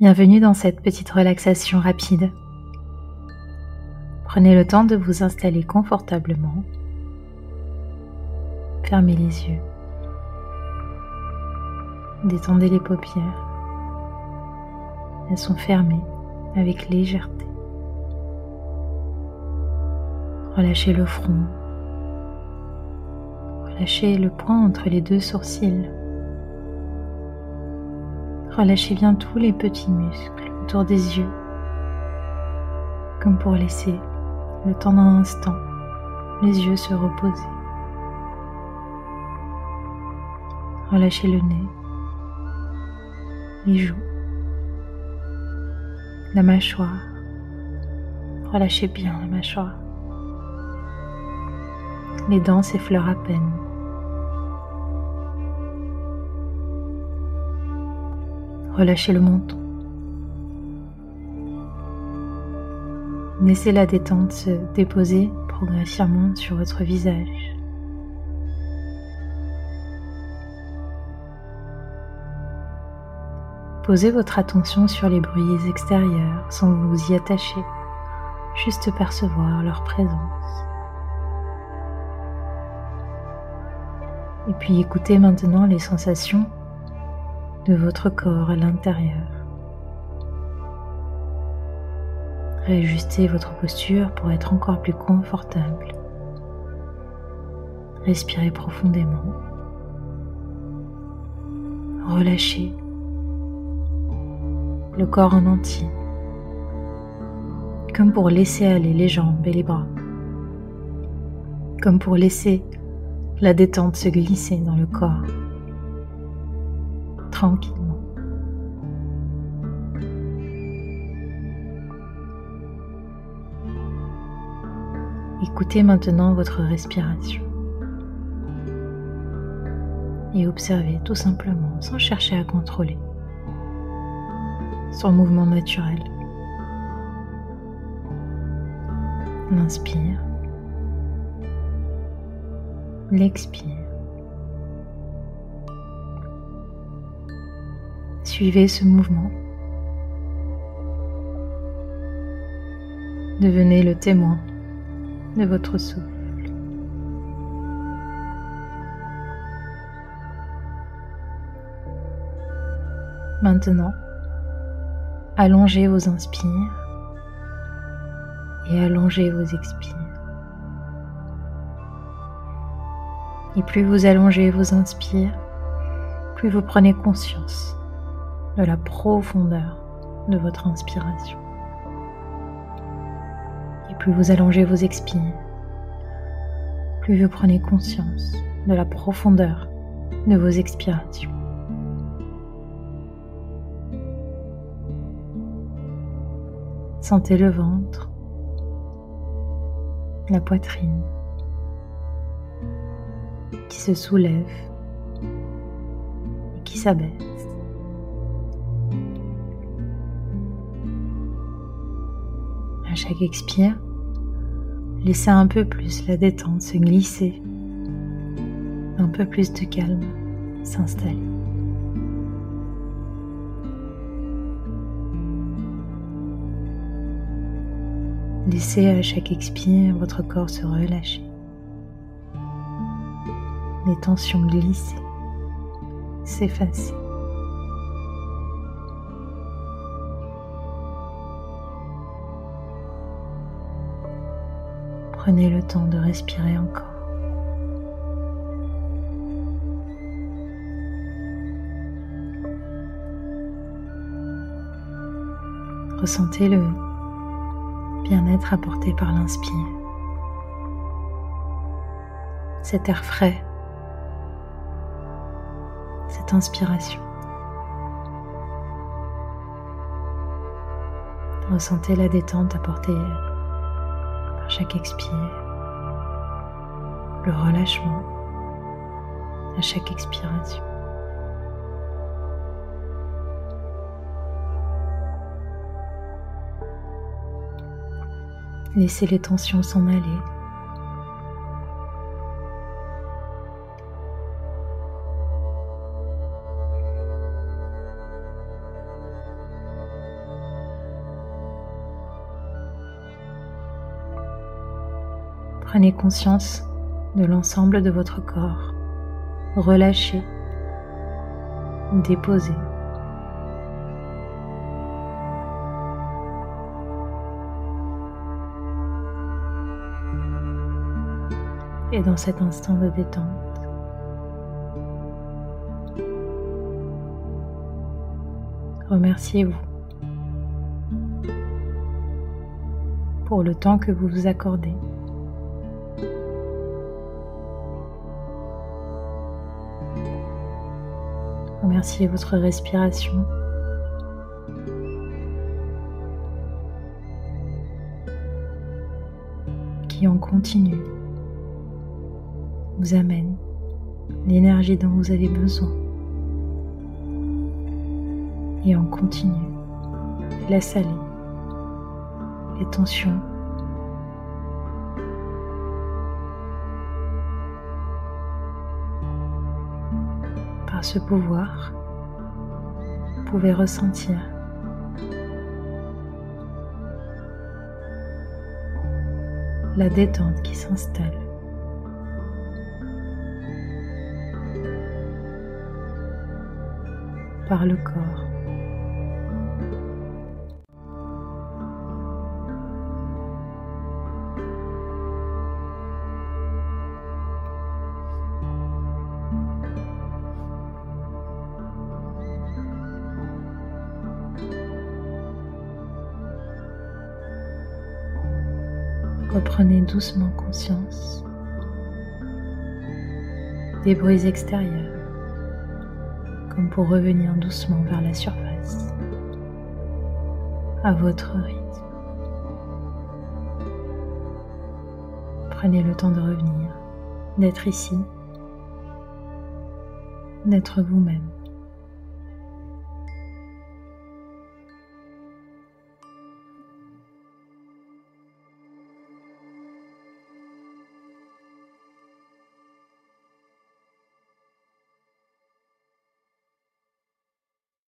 Bienvenue dans cette petite relaxation rapide. Prenez le temps de vous installer confortablement. Fermez les yeux. Détendez les paupières. Elles sont fermées avec légèreté. Relâchez le front. Relâchez le point entre les deux sourcils. Relâchez bien tous les petits muscles autour des yeux, comme pour laisser le temps d'un instant les yeux se reposer. Relâchez le nez, les joues, la mâchoire. Relâchez bien la mâchoire. Les dents s'effleurent à peine. Relâchez le menton. Laissez la détente se déposer progressivement sur votre visage. Posez votre attention sur les bruits extérieurs sans vous y attacher, juste percevoir leur présence. Et puis écoutez maintenant les sensations de votre corps à l'intérieur. Réajustez votre posture pour être encore plus confortable. Respirez profondément. Relâchez le corps en entier, comme pour laisser aller les jambes et les bras, comme pour laisser la détente se glisser dans le corps tranquillement. Écoutez maintenant votre respiration et observez tout simplement sans chercher à contrôler son mouvement naturel. L'inspire, l'expire. Suivez ce mouvement. Devenez le témoin de votre souffle. Maintenant, allongez vos inspires et allongez vos expires. Et plus vous allongez vos inspires, plus vous prenez conscience de la profondeur de votre inspiration. Et plus vous allongez vos expires, plus vous prenez conscience de la profondeur de vos expirations. Sentez le ventre, la poitrine qui se soulève et qui s'abaisse. À chaque expire, laissez un peu plus la détente se glisser, un peu plus de calme s'installer. Laissez à chaque expire votre corps se relâcher, les tensions glisser, s'effacer. Prenez le temps de respirer encore. Ressentez le bien-être apporté par l'inspire. Cet air frais, cette inspiration. Ressentez la détente apportée chaque expire, le relâchement à chaque expiration. Laissez les tensions s'en aller. Prenez conscience de l'ensemble de votre corps. Relâchez, déposez. Et dans cet instant de détente, remerciez-vous pour le temps que vous vous accordez. Remerciez votre respiration. qui en continue vous amène l'énergie dont vous avez besoin. Et en continu, laisse aller les tensions. Ce pouvoir, vous pouvez ressentir la détente qui s'installe. par le corps. Reprenez doucement conscience des bruits extérieurs, comme pour revenir doucement vers la surface, à votre rythme. Prenez le temps de revenir, d'être ici, d'être vous-même.